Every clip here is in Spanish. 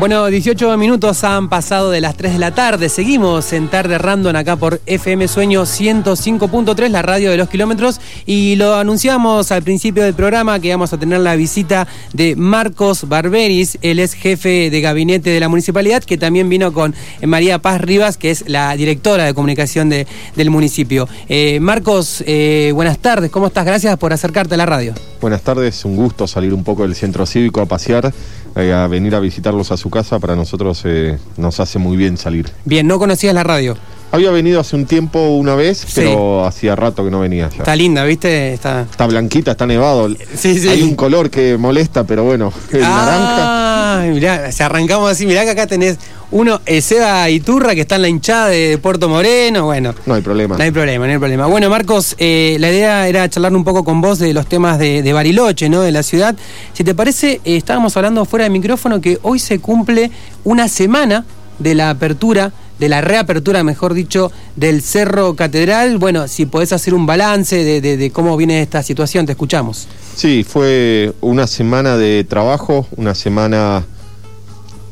Bueno, 18 minutos han pasado de las 3 de la tarde. Seguimos en Tarde Random acá por FM Sueño 105.3, la radio de los kilómetros. Y lo anunciamos al principio del programa que vamos a tener la visita de Marcos Barberis. Él es jefe de gabinete de la municipalidad, que también vino con María Paz Rivas, que es la directora de comunicación del municipio. Eh, Marcos, eh, buenas tardes. ¿Cómo estás? Gracias por acercarte a la radio. Buenas tardes, un gusto salir un poco del centro cívico a pasear, eh, a venir a visitarlos a su casa. Para nosotros eh, nos hace muy bien salir. Bien, ¿no conocías la radio? Había venido hace un tiempo una vez, pero hacía rato que no venía ya. Está linda, ¿viste? Está, está blanquita, está nevado. Sí, sí. Hay un color que molesta, pero bueno, el ah, naranja. Mirá, si arrancamos así, mirá que acá tenés uno, eh, Seda Iturra, que está en la hinchada de Puerto Moreno, bueno. No hay problema. No hay problema, no hay problema. Bueno, Marcos, eh, la idea era charlar un poco con vos de los temas de, Bariloche, ¿no? De la ciudad. Si te parece, eh, estábamos hablando fuera de micrófono que hoy se cumple una semana de la apertura de la reapertura, mejor dicho, del Cerro Catedral. Bueno, si podés hacer un balance de, cómo viene esta situación, te escuchamos. Sí, fue una semana de trabajo, una semana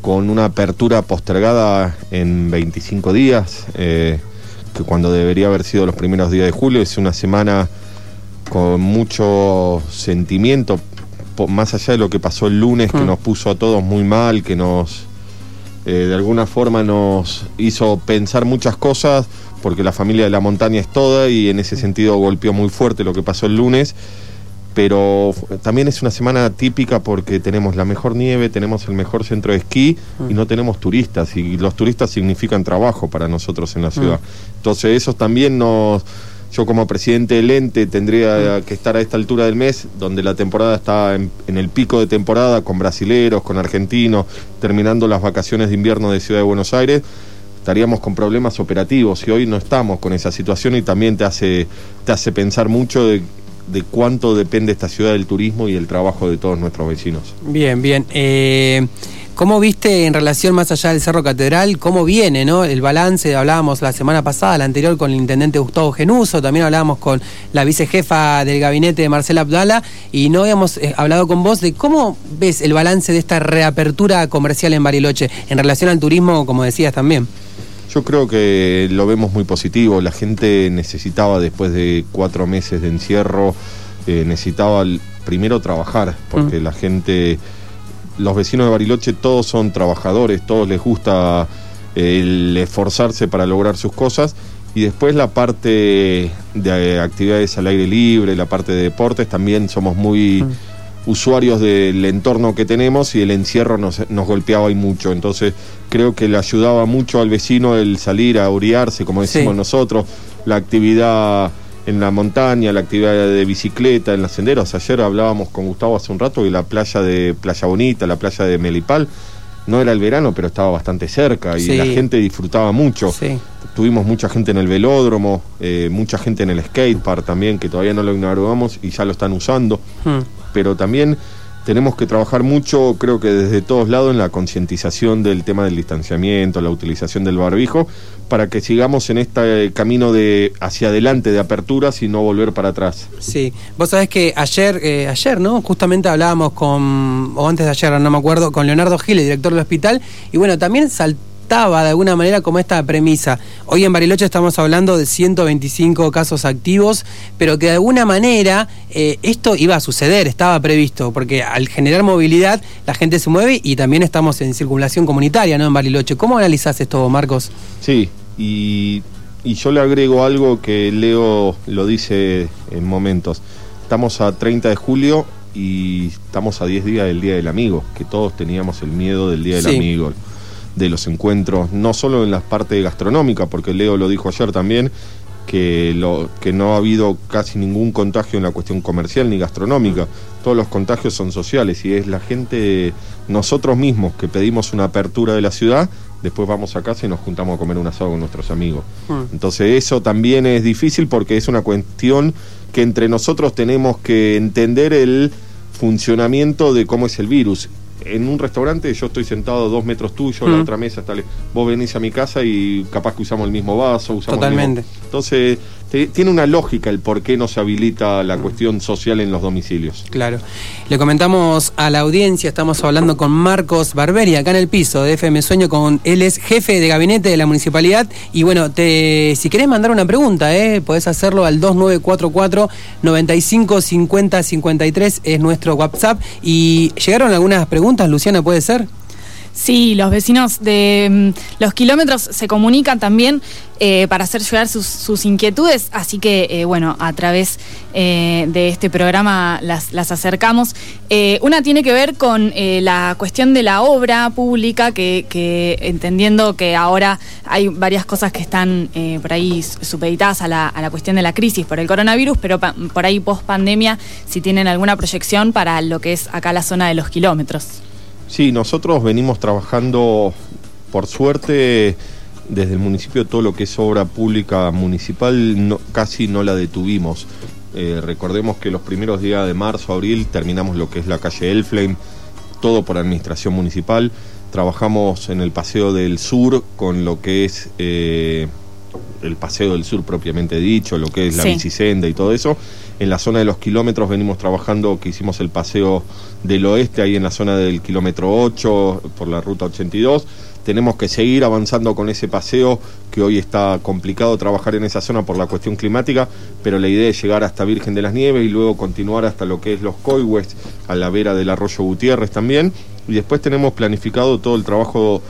con una apertura postergada en 25 días, eh, que cuando debería haber sido los primeros días de julio, es una semana con mucho sentimiento, más allá de lo que pasó el lunes, que mm. nos puso a todos muy mal, que nos eh, de alguna forma nos hizo pensar muchas cosas, porque la familia de la montaña es toda y en ese sentido golpeó muy fuerte lo que pasó el lunes. Pero también es una semana típica porque tenemos la mejor nieve, tenemos el mejor centro de esquí y mm. no tenemos turistas. Y los turistas significan trabajo para nosotros en la ciudad. Mm. Entonces eso también nos, yo como presidente del ente tendría que estar a esta altura del mes, donde la temporada está en, el pico de temporada, con brasileros, con argentinos, terminando las vacaciones de invierno de Ciudad de Buenos Aires, estaríamos con problemas operativos y hoy no estamos con esa situación y también te hace, te hace pensar mucho de, de cuánto depende esta ciudad del turismo y el trabajo de todos nuestros vecinos. Bien, bien. Eh... ¿Cómo viste en relación más allá del Cerro Catedral, cómo viene ¿no? el balance? Hablábamos la semana pasada, la anterior, con el intendente Gustavo Genuso, también hablábamos con la vicejefa del gabinete de Marcela Abdala, y no habíamos eh, hablado con vos de cómo ves el balance de esta reapertura comercial en Bariloche en relación al turismo, como decías también. Yo creo que lo vemos muy positivo. La gente necesitaba, después de cuatro meses de encierro, eh, necesitaba primero trabajar, porque mm. la gente los vecinos de Bariloche todos son trabajadores, todos les gusta eh, el esforzarse para lograr sus cosas. Y después la parte de actividades al aire libre, la parte de deportes, también somos muy mm. usuarios del entorno que tenemos y el encierro nos, nos golpeaba y mucho. Entonces creo que le ayudaba mucho al vecino el salir a orearse, como decimos nosotros, la actividad en la montaña, la actividad de bicicleta, en los senderos. Ayer hablábamos con Gustavo hace un rato y la playa de Playa Bonita, la playa de Melipal, no era el verano, pero estaba bastante cerca y la gente disfrutaba mucho. Tuvimos mucha gente en el velódromo, eh, mucha gente en el skatepark también, que todavía no lo inauguramos y ya lo están usando. Hmm. Pero también tenemos que trabajar mucho, creo que desde todos lados, en la concientización del tema del distanciamiento, la utilización del barbijo, para que sigamos en este camino de hacia adelante de aperturas y no volver para atrás. Sí, vos sabés que ayer, eh, ayer, ¿no? Justamente hablábamos con, o antes de ayer, no me acuerdo, con Leonardo Gil, el director del hospital, y bueno, también saltó de alguna manera como esta premisa. Hoy en Bariloche estamos hablando de 125 casos activos, pero que de alguna manera eh, esto iba a suceder, estaba previsto, porque al generar movilidad la gente se mueve y también estamos en circulación comunitaria ¿no? en Bariloche. ¿Cómo analizás esto, Marcos? Sí, y, y yo le agrego algo que Leo lo dice en momentos. Estamos a 30 de julio y estamos a 10 días del Día del Amigo, que todos teníamos el miedo del Día del Amigo de los encuentros, no solo en la parte gastronómica, porque Leo lo dijo ayer también, que, lo, que no ha habido casi ningún contagio en la cuestión comercial ni gastronómica. Todos los contagios son sociales y es la gente, nosotros mismos que pedimos una apertura de la ciudad, después vamos a casa y nos juntamos a comer un asado con nuestros amigos. Mm. Entonces eso también es difícil porque es una cuestión que entre nosotros tenemos que entender el funcionamiento de cómo es el virus en un restaurante yo estoy sentado dos metros tuyo, la mm. otra mesa está... Vos venís a mi casa y capaz que usamos el mismo vaso, usamos Totalmente. Entonces tiene una lógica el por qué no se habilita la cuestión social en los domicilios. Claro. Le comentamos a la audiencia, estamos hablando con Marcos Barberi, acá en el piso de FM Sueño, con él es jefe de gabinete de la municipalidad. Y bueno, te, si querés mandar una pregunta, ¿eh? podés hacerlo al 2944 95 50 53, es nuestro WhatsApp. Y llegaron algunas preguntas, Luciana, ¿puede ser? Sí, los vecinos de mm, los kilómetros se comunican también eh, para hacer llegar sus, inquietudes, así que eh, bueno, a través eh, de este programa las, acercamos. una tiene que ver con la cuestión de la obra pública, que, entendiendo que ahora hay varias cosas que están por ahí supeditadas a la, a la, cuestión de la crisis por el coronavirus, pero por ahí post pandemia, si tienen alguna proyección para lo que es acá la zona de los kilómetros. Sí, nosotros venimos trabajando, por suerte, desde el municipio todo lo que es obra pública municipal casi no la detuvimos. Eh, recordemos que los primeros días de marzo, abril, terminamos lo que es la calle Elflame, todo por administración municipal. Trabajamos en el Paseo del Sur con lo que es eh, el Paseo del Sur propiamente dicho, lo que es la bicicenda y todo eso. En la zona de los kilómetros venimos trabajando, que hicimos el Paseo del Oeste, ahí en la zona del kilómetro 8, por la ruta 82. Tenemos que seguir avanzando con ese paseo, que hoy está complicado trabajar en esa zona por la cuestión climática, pero la idea es llegar hasta Virgen de las Nieves y luego continuar hasta lo que es los Coihues, a la vera del arroyo Gutiérrez también. Y después tenemos planificado todo el trabajo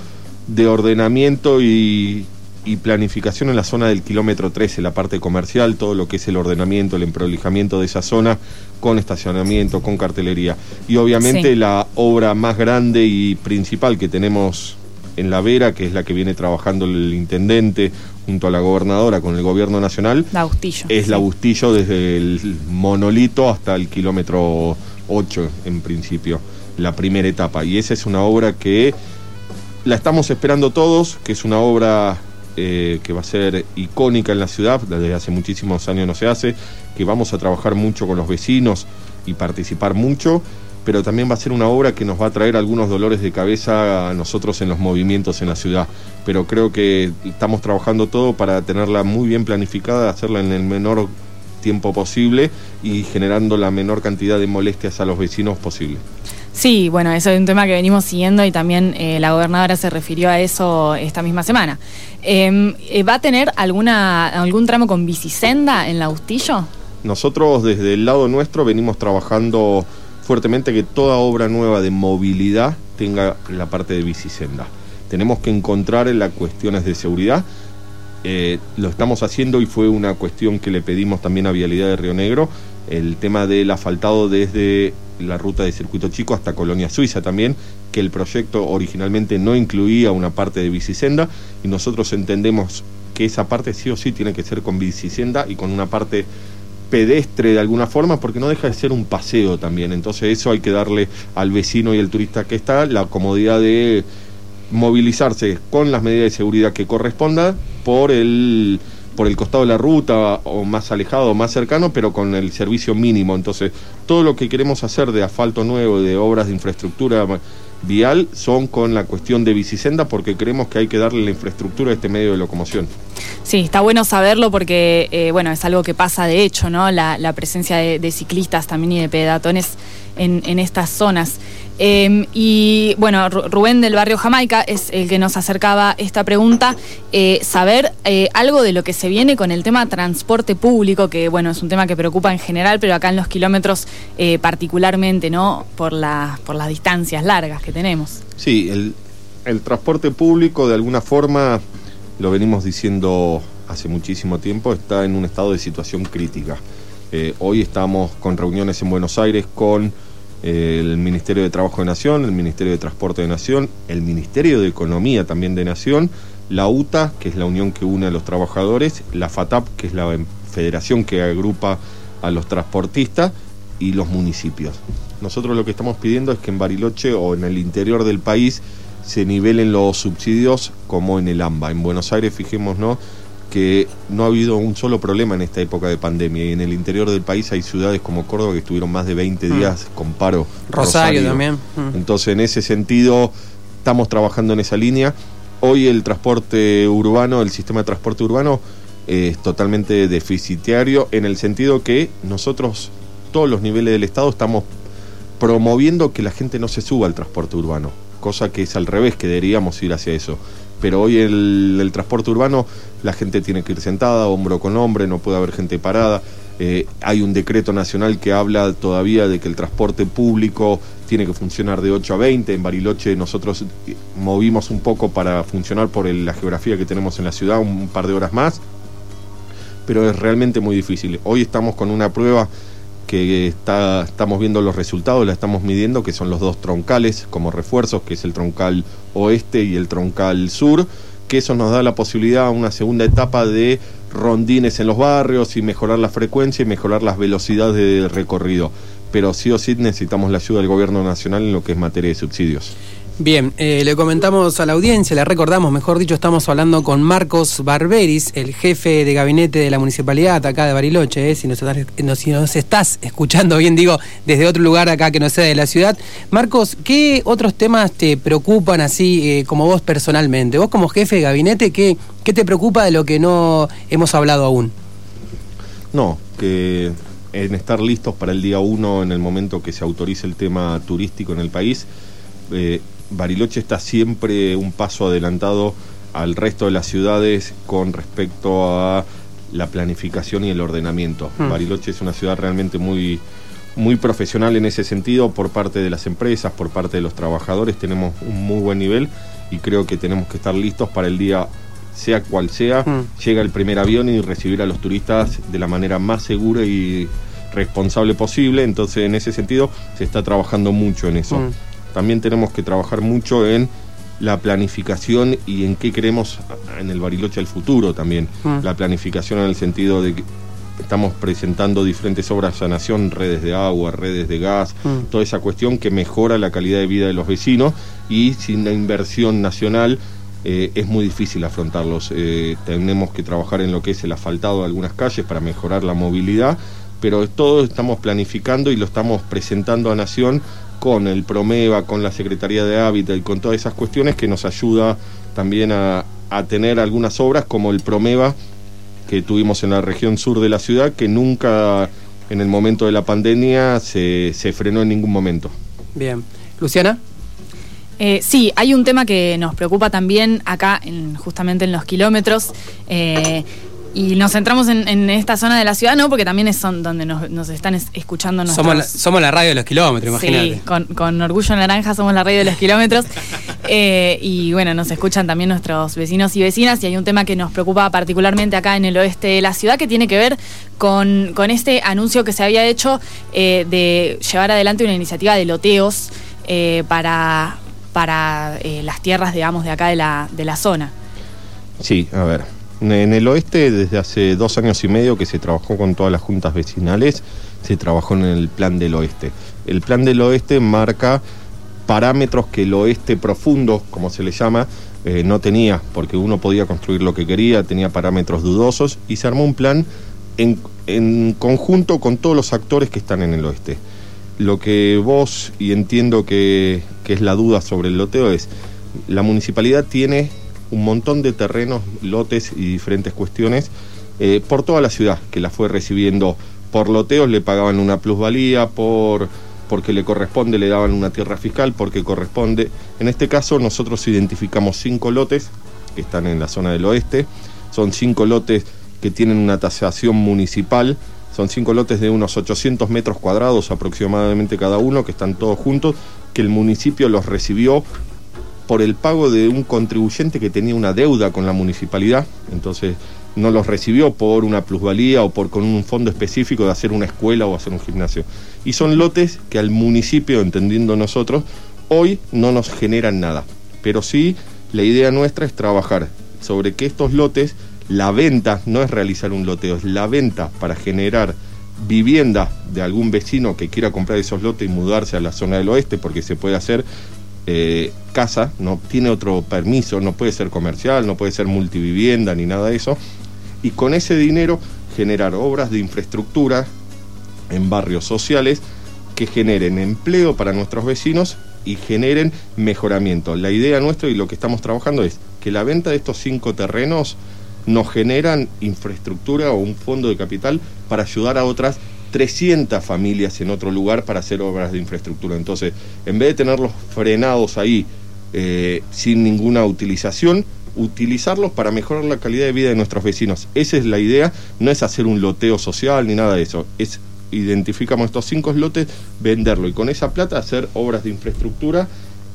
de ordenamiento y, y planificación en la zona del kilómetro 13, la parte comercial, todo lo que es el ordenamiento, el emprolijamiento de esa zona, con estacionamiento, con cartelería. Y obviamente la obra más grande y principal que tenemos en La Vera, que es la que viene trabajando el intendente junto a la gobernadora con el gobierno nacional, la Bustillo, es la Bustillo desde el monolito hasta el kilómetro 8 en principio, la primera etapa. Y esa es una obra que la estamos esperando todos, que es una obra eh, que va a ser icónica en la ciudad, desde hace muchísimos años no se hace, que vamos a trabajar mucho con los vecinos y participar mucho, pero también va a ser una obra que nos va a traer algunos dolores de cabeza a nosotros en los movimientos en la ciudad. Pero creo que estamos trabajando todo para tenerla muy bien planificada, hacerla en el menor tiempo posible y generando la menor cantidad de molestias a los vecinos posible. Sí, bueno, eso es un tema que venimos siguiendo y también eh, la gobernadora se refirió a eso esta misma semana. Em, eh, ¿Va a tener alguna, algún tramo con bicisenda en la Bustillo? Nosotros desde el lado nuestro venimos trabajando fuertemente que toda obra nueva de movilidad tenga la parte de bicisenda. Tenemos que encontrar en las cuestiones de seguridad. Eh, lo estamos haciendo y fue una cuestión que le pedimos también a Vialidad de Río Negro, el tema del asfaltado desde la ruta de Circuito Chico hasta Colonia Suiza también, que el proyecto originalmente no incluía una parte de bicisenda y nosotros entendemos que esa parte sí o sí tiene que ser con bicisenda y con una parte pedestre de alguna forma porque no deja de ser un paseo también. Entonces eso hay que darle al vecino y al turista que está la comodidad de movilizarse con las medidas de seguridad que corresponda por el por el costado de la ruta o más alejado o más cercano, pero con el servicio mínimo. Entonces, todo lo que queremos hacer de asfalto nuevo, de obras de infraestructura vial, son con la cuestión de bicisenda, porque creemos que hay que darle la infraestructura a este medio de locomoción. Sí, está bueno saberlo porque, eh, bueno, es algo que pasa de hecho, ¿no? La, presencia de, ciclistas también y de pedatones en, estas zonas. Em, y bueno, Rubén del barrio Jamaica es el que nos acercaba esta pregunta, eh, saber eh, algo de lo que se viene con el tema transporte público, que bueno, es un tema que preocupa en general, pero acá en los kilómetros eh, particularmente, ¿no? Por, la, por las distancias largas que tenemos. Sí, el, el transporte público de alguna forma, lo venimos diciendo hace muchísimo tiempo, está en un estado de situación crítica. Hoy estamos con reuniones en Buenos Aires con el Ministerio de Trabajo de Nación, el Ministerio de Transporte de Nación, el Ministerio de Economía también de Nación, la UTA, que es la unión que une a los trabajadores, la FATAP, que es la federación que agrupa a los transportistas, y los municipios. Nosotros lo que estamos pidiendo es que en Bariloche o en el interior del país se nivelen los subsidios como en el AMBA. En Buenos Aires, fijémonos, que no ha habido un solo problema en esta época de pandemia y en el interior del país hay ciudades como Córdoba que estuvieron más de 20 mm. días con paro. Rosario, también. Mm. Entonces, en ese sentido, estamos trabajando en esa línea. Hoy el transporte urbano, el sistema de transporte urbano, es totalmente deficitario en el sentido que nosotros, todos los niveles del Estado, estamos promoviendo que la gente no se suba al transporte urbano, cosa que es al revés, que deberíamos ir hacia eso. Pero hoy el, el transporte urbano, la gente tiene que ir sentada, hombro con hombro, no puede haber gente parada. Eh, hay un decreto nacional que habla todavía de que el transporte público tiene que funcionar de 8 a 20. En Bariloche nosotros movimos un poco para funcionar por la geografía que tenemos en la ciudad, un par de horas más pero es realmente muy difícil. Hoy estamos con una prueba que está, estamos viendo los resultados, la estamos midiendo, que son los dos troncales como refuerzos, que es el troncal oeste y el troncal sur, que eso nos da la posibilidad a una segunda etapa de rondines en los barrios y mejorar la frecuencia y mejorar las velocidades del recorrido. Pero sí o sí necesitamos la ayuda del gobierno nacional en lo que es materia de subsidios. Bien, eh, le comentamos a la audiencia, le recordamos, mejor dicho, estamos hablando con Marcos Barberis, el jefe de gabinete de la municipalidad acá de Bariloche, eh, si, nos estás, escuchando bien, digo, desde otro lugar acá que no sea de la ciudad. Marcos, ¿qué otros temas te preocupan así eh, como vos personalmente? Vos como jefe de gabinete, ¿qué, ¿qué te preocupa de lo que no hemos hablado aún? No, que en estar listos para el día uno, en el momento que se autorice el tema turístico en el país, eh, Bariloche está siempre un paso adelantado al resto de las ciudades con respecto a la planificación y el ordenamiento. Hmm. Bariloche es una ciudad realmente muy, muy profesional en ese sentido por parte de las empresas, por parte de los trabajadores, tenemos un muy buen nivel y creo que tenemos que estar listos para el día sea cual sea, hmm. llega el primer avión y recibir a los turistas de la manera más segura y responsable posible, entonces en ese sentido se está trabajando mucho en eso. Hmm también tenemos que trabajar mucho en la planificación y en qué queremos en el Bariloche al futuro también. Mm. La planificación en el sentido de que estamos presentando diferentes obras a nación, redes de agua, redes de gas, mm. toda esa cuestión que mejora la calidad de vida de los vecinos y sin la inversión nacional eh, es muy difícil afrontarlos. Eh, tenemos que trabajar en lo que es el asfaltado de algunas calles para mejorar la movilidad, pero todo estamos planificando y lo estamos presentando a Nación con el Promeva, con la Secretaría de Hábitat y con todas esas cuestiones que nos ayuda también a, tener algunas obras como el Promeva que tuvimos en la región sur de la ciudad, que nunca en el momento de la pandemia se, frenó en ningún momento. Bien. Luciana. Eh, sí, hay un tema que nos preocupa también acá, justamente en los kilómetros. Eh, y nos centramos en, esta zona de la ciudad, ¿no? Porque también es son donde nos, están escuchando nuestros... Somos la, somos la radio de los kilómetros, imagínate. Sí, con, con Orgullo Naranja somos la radio de los kilómetros. Eh, y bueno, nos escuchan también nuestros vecinos y vecinas. Y hay un tema que nos preocupa particularmente acá en el oeste de la ciudad, que tiene que ver con, con este anuncio que se había hecho eh, de llevar adelante una iniciativa de loteos eh, para, para las tierras, digamos, de acá de la, de la zona. Sí, a ver, en el oeste, desde hace dos años y medio que se trabajó con todas las juntas vecinales, se trabajó en el plan del oeste. El plan del oeste marca parámetros que el oeste profundo, como se le llama, eh, no tenía, porque uno podía construir lo que quería, tenía parámetros dudosos, y se armó un plan en, conjunto con todos los actores que están en el oeste. Lo que vos, y entiendo que, que es la duda sobre el loteo, es, la municipalidad tiene un montón de terrenos, lotes y diferentes cuestiones eh, por toda la ciudad que la fue recibiendo. Por loteos, le pagaban una plusvalía, por porque le corresponde, le daban una tierra fiscal, porque corresponde. En este caso nosotros identificamos cinco lotes que están en la zona del oeste, son cinco lotes que tienen una tasación municipal, son cinco lotes de unos 800 metros cuadrados aproximadamente cada uno, que están todos juntos, que el municipio los recibió por el pago de un contribuyente que tenía una deuda con la municipalidad, entonces no los recibió por una plusvalía o por con un fondo específico de hacer una escuela o hacer un gimnasio. Y son lotes que al municipio, entendiendo nosotros, hoy no nos generan nada. Pero sí, la idea nuestra es trabajar sobre que estos lotes, la venta, no es realizar un loteo, es la venta para generar vivienda de algún vecino que quiera comprar esos lotes y mudarse a la zona del oeste, porque se puede hacer eh, casa, no tiene otro permiso, no puede ser comercial, no puede ser multivivienda ni nada de eso, y con ese dinero generar obras de infraestructura en barrios sociales que generen empleo para nuestros vecinos y generen mejoramiento. La idea nuestra y lo que estamos trabajando es que la venta de estos cinco terrenos nos generan infraestructura o un fondo de capital para ayudar a otras 300 familias en otro lugar para hacer obras de infraestructura. Entonces, en vez de tenerlos frenados ahí eh, sin ninguna utilización, utilizarlos para mejorar la calidad de vida de nuestros vecinos. Esa es la idea, no es hacer un loteo social ni nada de eso, es identificamos estos cinco lotes, venderlo y con esa plata hacer obras de infraestructura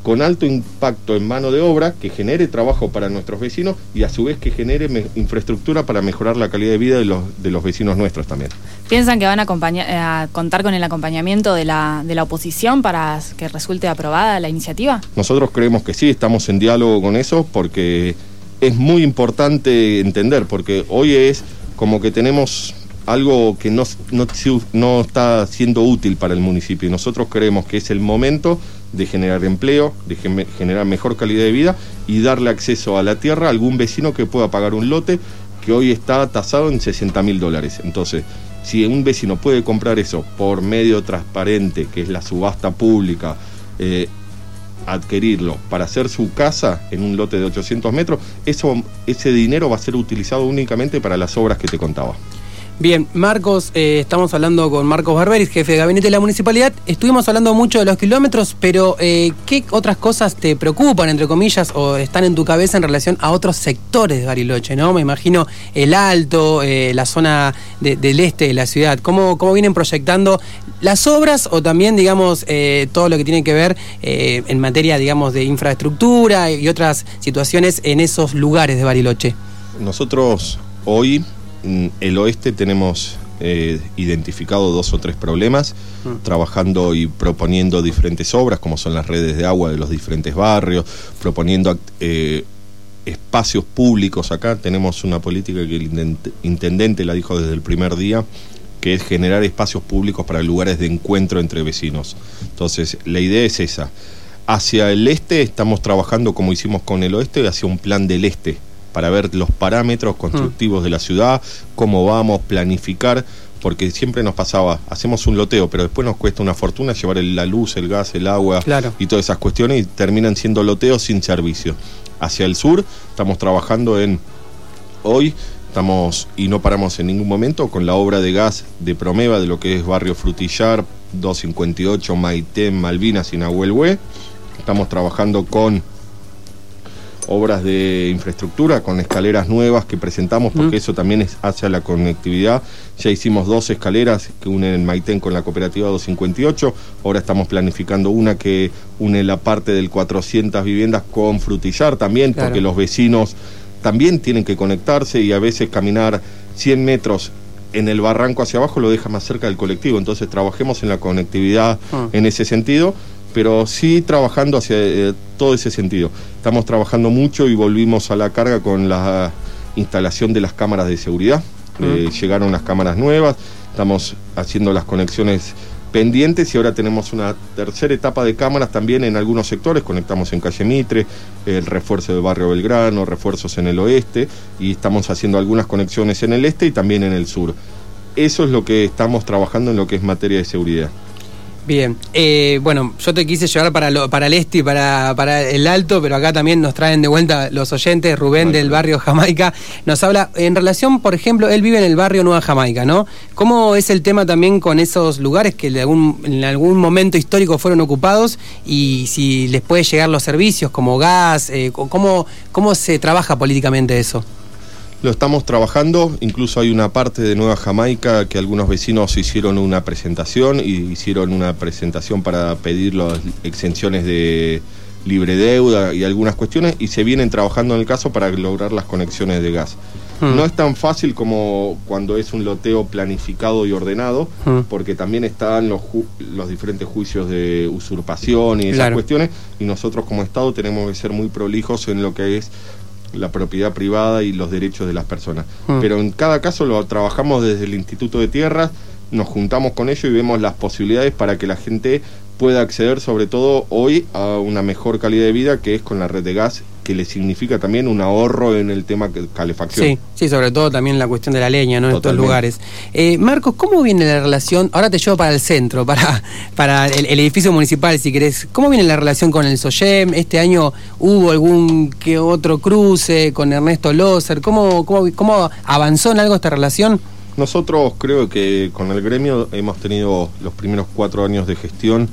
con alto impacto en mano de obra, que genere trabajo para nuestros vecinos y a su vez que genere infraestructura para mejorar la calidad de vida de los, de los vecinos nuestros también. ¿Piensan que van a, a contar con el acompañamiento de la, de la oposición para que resulte aprobada la iniciativa? Nosotros creemos que sí, estamos en diálogo con eso porque es muy importante entender, porque hoy es como que tenemos algo que no, no, está siendo útil para el municipio y nosotros creemos que es el momento de generar empleo, de generar mejor calidad de vida y darle acceso a la tierra a algún vecino que pueda pagar un lote que hoy está tasado en 60 mil dólares. Entonces, si un vecino puede comprar eso por medio transparente, que es la subasta pública, eh, adquirirlo para hacer su casa en un lote de 800 metros, eso, ese dinero va a ser utilizado únicamente para las obras que te contaba. Bien, Marcos, eh, estamos hablando con Marcos Barberis, jefe de gabinete de la municipalidad. Estuvimos hablando mucho de los kilómetros, pero eh, ¿qué otras cosas te preocupan, entre comillas, o están en tu cabeza en relación a otros sectores de Bariloche? ¿no? Me imagino el Alto, eh, la zona del este de la ciudad. ¿Cómo, ¿Cómo vienen proyectando las obras o también, digamos, todo lo que tiene que ver en materia, digamos, de infraestructura y otras situaciones en esos lugares de Bariloche? Nosotros hoy el oeste tenemos eh, identificado dos o tres problemas, mm. trabajando y proponiendo diferentes obras, como son las redes de agua de los diferentes barrios, proponiendo eh, espacios públicos acá. Tenemos una política que el intendente la dijo desde el primer día, que es generar espacios públicos para lugares de encuentro entre vecinos. Entonces, la idea es esa. Hacia el este estamos trabajando como hicimos con el oeste, hacia un plan del este para ver los parámetros constructivos de la ciudad, cómo vamos, planificar, porque siempre nos pasaba, hacemos un loteo, pero después nos cuesta una fortuna llevar la luz, el gas, el agua y todas esas cuestiones y terminan siendo loteos sin servicio. Hacia el sur estamos trabajando en hoy estamos y no paramos en ningún momento con la obra de gas de Promeva de lo que es Barrio Frutillar, 258, Maitén, Malvinas y Nahuelhue. Estamos trabajando con obras de infraestructura con escaleras nuevas que presentamos, porque eso también es hacia la conectividad. Ya hicimos dos escaleras que unen Maitén con la cooperativa 258, ahora estamos planificando una que une la parte del 400 viviendas con Frutillar también, porque los vecinos también tienen que conectarse y a veces caminar 100 metros en el barranco hacia abajo lo deja más cerca del colectivo, entonces trabajemos en la conectividad ah. en ese sentido pero sí trabajando hacia eh, todo ese sentido. Estamos trabajando mucho y volvimos a la carga con la instalación de las cámaras de seguridad. Eh, llegaron las cámaras nuevas, estamos haciendo las conexiones pendientes y ahora tenemos una tercera etapa de cámaras también en algunos sectores, conectamos en calle Mitre, el refuerzo del barrio Belgrano, refuerzos en el oeste y estamos haciendo algunas conexiones en el este y también en el sur. Eso es lo que estamos trabajando en lo que es materia de seguridad. Bien, eh, bueno, yo te quise llevar para, para el este y para, para el alto, pero acá también nos traen de vuelta los oyentes. Rubén del barrio Jamaica nos habla en relación, por ejemplo, él vive en el barrio Nueva Jamaica, ¿no? ¿Cómo es el tema también con esos lugares que en algún momento histórico fueron ocupados y si les puede llegar los servicios como gas? Eh, ¿cómo, ¿Cómo se trabaja políticamente eso? Lo estamos trabajando, incluso hay una parte de Nueva Jamaica que algunos vecinos hicieron una presentación y hicieron una presentación para pedir las exenciones de libre deuda y algunas cuestiones y se vienen trabajando en el caso para lograr las conexiones de gas. Hmm. No es tan fácil como cuando es un loteo planificado y ordenado, hmm. porque también están los, los diferentes juicios de usurpación y esas cuestiones, y nosotros como Estado tenemos que ser muy prolijos en lo que es la propiedad privada y los derechos de las personas. Mm. Pero en cada caso lo trabajamos desde el Instituto de Tierras, nos juntamos con ellos y vemos las posibilidades para que la gente pueda acceder sobre todo hoy a una mejor calidad de vida que es con la red de gas que le significa también un ahorro en el tema de calefacción. Sí, sí, sobre todo también la cuestión de la leña, ¿no? En estos lugares. Eh, Marcos, ¿cómo viene la relación? Ahora te llevo para el centro, para, para el, edificio municipal, si querés. ¿Cómo viene la relación con el SOYEM? ¿Este año hubo algún que otro cruce con Ernesto Loser? ¿Cómo, cómo, cómo avanzó en algo esta relación? Nosotros creo que con el gremio hemos tenido los primeros cuatro años de gestión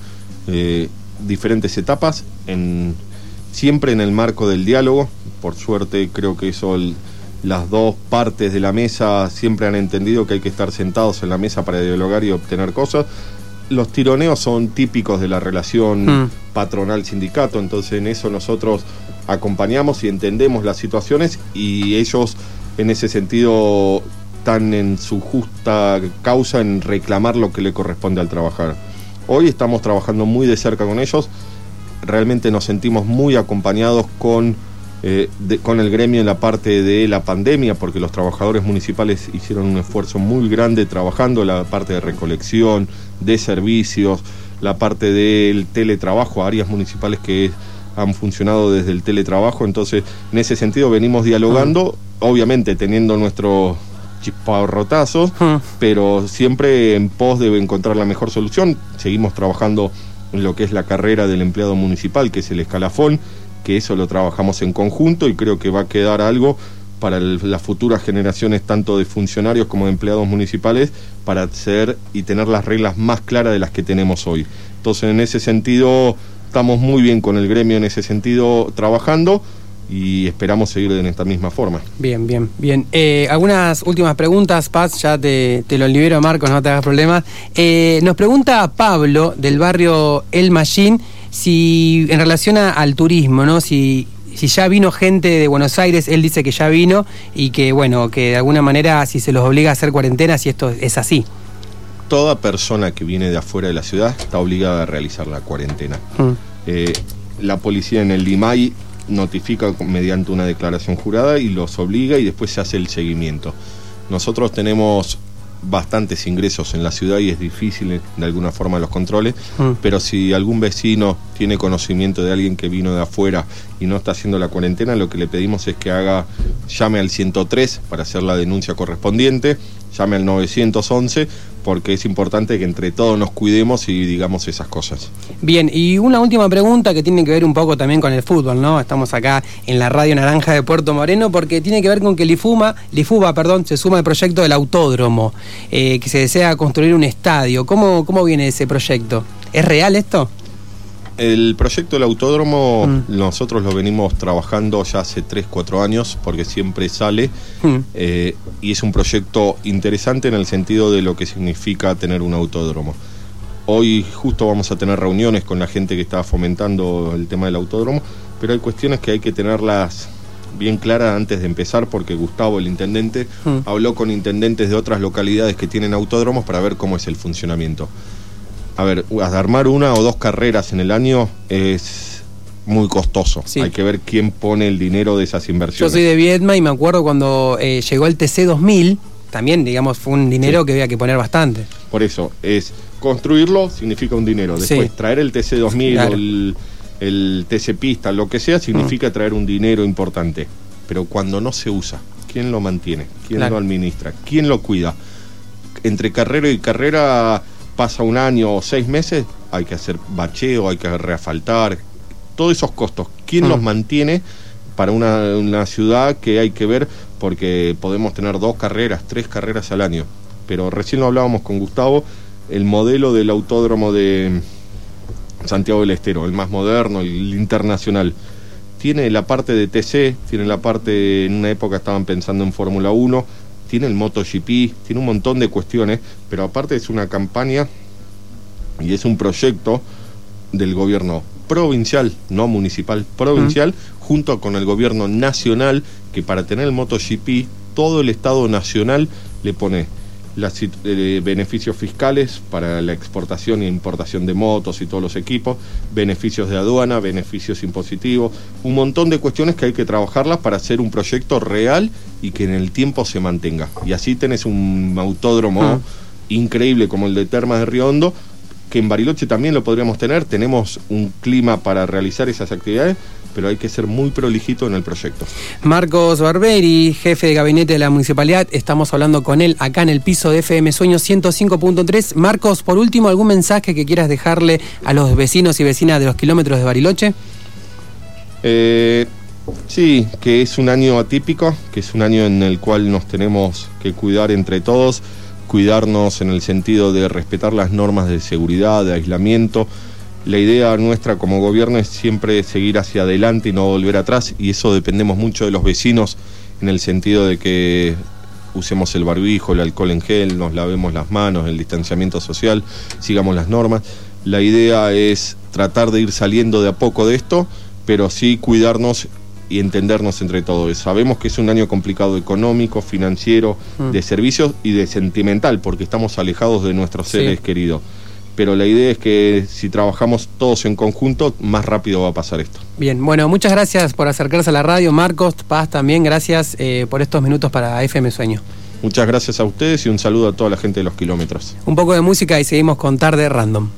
eh, diferentes etapas en siempre en el marco del diálogo. Por suerte creo que eso las dos partes de la mesa siempre han entendido que hay que estar sentados en la mesa para dialogar y obtener cosas. Los tironeos son típicos de la relación mm. patronal-sindicato, entonces en eso nosotros acompañamos y entendemos las situaciones y ellos en ese sentido están en su justa causa en reclamar lo que le corresponde al trabajar. Hoy estamos trabajando muy de cerca con ellos, realmente nos sentimos muy acompañados con, eh, con el gremio en la parte de la pandemia, porque los trabajadores municipales hicieron un esfuerzo muy grande trabajando la parte de recolección, de servicios, la parte del teletrabajo, áreas municipales que han funcionado desde el teletrabajo, entonces en ese sentido venimos dialogando, obviamente teniendo nuestro chisparrotazos, pero siempre en pos de encontrar la mejor solución. Seguimos trabajando lo que es la carrera del empleado municipal, que es el escalafón, que eso lo trabajamos en conjunto y creo que va a quedar algo para las futuras generaciones tanto de funcionarios como de empleados municipales para hacer y tener las reglas más claras de las que tenemos hoy. Entonces, en ese sentido, estamos muy bien con el gremio en ese sentido trabajando y esperamos seguir en esta misma forma. Bien, bien, bien. Eh, algunas últimas preguntas, Paz, ya te, lo libero, Marcos, no te hagas problemas. Eh, nos pregunta Pablo del barrio El Machín si en relación al turismo, ¿no? Si, si ya vino gente de Buenos Aires, él dice que ya vino y que, bueno, que de alguna manera si se los obliga a hacer cuarentena, si esto es así. Toda persona que viene de afuera de la ciudad está obligada a realizar la cuarentena. Mm. Eh, la policía en el Limay notifica mediante una declaración jurada y los obliga y después se hace el seguimiento. Nosotros tenemos bastantes ingresos en la ciudad y es difícil de alguna forma los controles, mm. pero si algún vecino tiene conocimiento de alguien que vino de afuera y no está haciendo la cuarentena, lo que le pedimos es que haga, llame al 103 para hacer la denuncia correspondiente, llame al 911 porque es importante que entre todos nos cuidemos y digamos esas cosas. Bien, y una última pregunta que tiene que ver un poco también con el fútbol, ¿no? Estamos acá en la Radio Naranja de Puerto Moreno porque tiene que ver con que Lifuma, Lifuba, perdón, se suma al proyecto del autódromo, eh, que se desea construir un estadio. ¿Cómo, ¿Cómo viene ese proyecto? ¿Es real esto? El proyecto del autódromo mm. nosotros lo venimos trabajando ya hace 3, 4 años porque siempre sale mm. eh, y es un proyecto interesante en el sentido de lo que significa tener un autódromo. Hoy justo vamos a tener reuniones con la gente que está fomentando el tema del autódromo, pero hay cuestiones que hay que tenerlas bien claras antes de empezar porque Gustavo, el intendente, mm. habló con intendentes de otras localidades que tienen autódromos para ver cómo es el funcionamiento a ver, armar una o dos carreras en el año es muy costoso. Hay que ver quién pone el dinero de esas inversiones. Yo soy de Vietma y me acuerdo cuando eh, llegó el TC 2000, también, digamos, fue un dinero que había que poner bastante. Por eso, es construirlo significa un dinero. Después, traer el TC 2000 o el, TC Pista, lo que sea, significa mm. traer un dinero importante. Pero cuando no se usa, ¿quién lo mantiene? ¿Quién lo administra? ¿Quién lo cuida? Entre carrera y carrera pasa un año o seis meses, hay que hacer bacheo, hay que reafaltar, todos esos costos, ¿quién los mm. mantiene para una, ciudad que hay que ver? Porque podemos tener dos carreras, tres carreras al año. Pero recién lo hablábamos con Gustavo, el modelo del autódromo de Santiago del Estero, el más moderno, el internacional. Tiene la parte de TC, tiene la parte, en una época estaban pensando en Fórmula 1, tiene el MotoGP, tiene un montón de cuestiones, pero aparte es una campaña y es un proyecto del gobierno provincial, no municipal, provincial, junto con el gobierno nacional, que para tener el MotoGP, todo el Estado nacional le pone eh, beneficios fiscales para la exportación e importación de motos y todos los equipos, beneficios de aduana, beneficios impositivos, un montón de cuestiones que hay que trabajarlas para hacer un proyecto real y que en el tiempo se mantenga. Y así tenés un autódromo ah. increíble como el de Termas de Río Hondo, que en Bariloche también lo podríamos tener, tenemos un clima para realizar esas actividades, pero hay que ser muy prolijito en el proyecto. Marcos Barberi, jefe de gabinete de la municipalidad, estamos hablando con él acá en el piso de FM Sueño 105.3. Marcos, por último, ¿algún mensaje que quieras dejarle a los vecinos y vecinas de los kilómetros de Bariloche? Eh, sí, que es un año atípico, que es un año en el cual nos tenemos que cuidar entre todos, cuidarnos en el sentido de respetar las normas de seguridad, de aislamiento, la idea nuestra como gobierno es siempre seguir hacia adelante y no volver atrás y eso dependemos mucho de los vecinos en el sentido de que usemos el barbijo, el alcohol en gel, nos lavemos las manos, el distanciamiento social, sigamos las normas. La idea es tratar de ir saliendo de a poco de esto, pero sí cuidarnos y entendernos entre todos. Sabemos que es un año complicado económico, financiero, mm. de servicios y de sentimental, porque estamos alejados de nuestros seres queridos pero la idea es que si trabajamos todos en conjunto, más rápido va a pasar esto. Bien, bueno, muchas gracias por acercarse a la radio. Marcos, Paz también, gracias eh, por estos minutos para FM Sueño. Muchas gracias a ustedes y un saludo a toda la gente de los kilómetros. Un poco de música y seguimos con Tarde Random.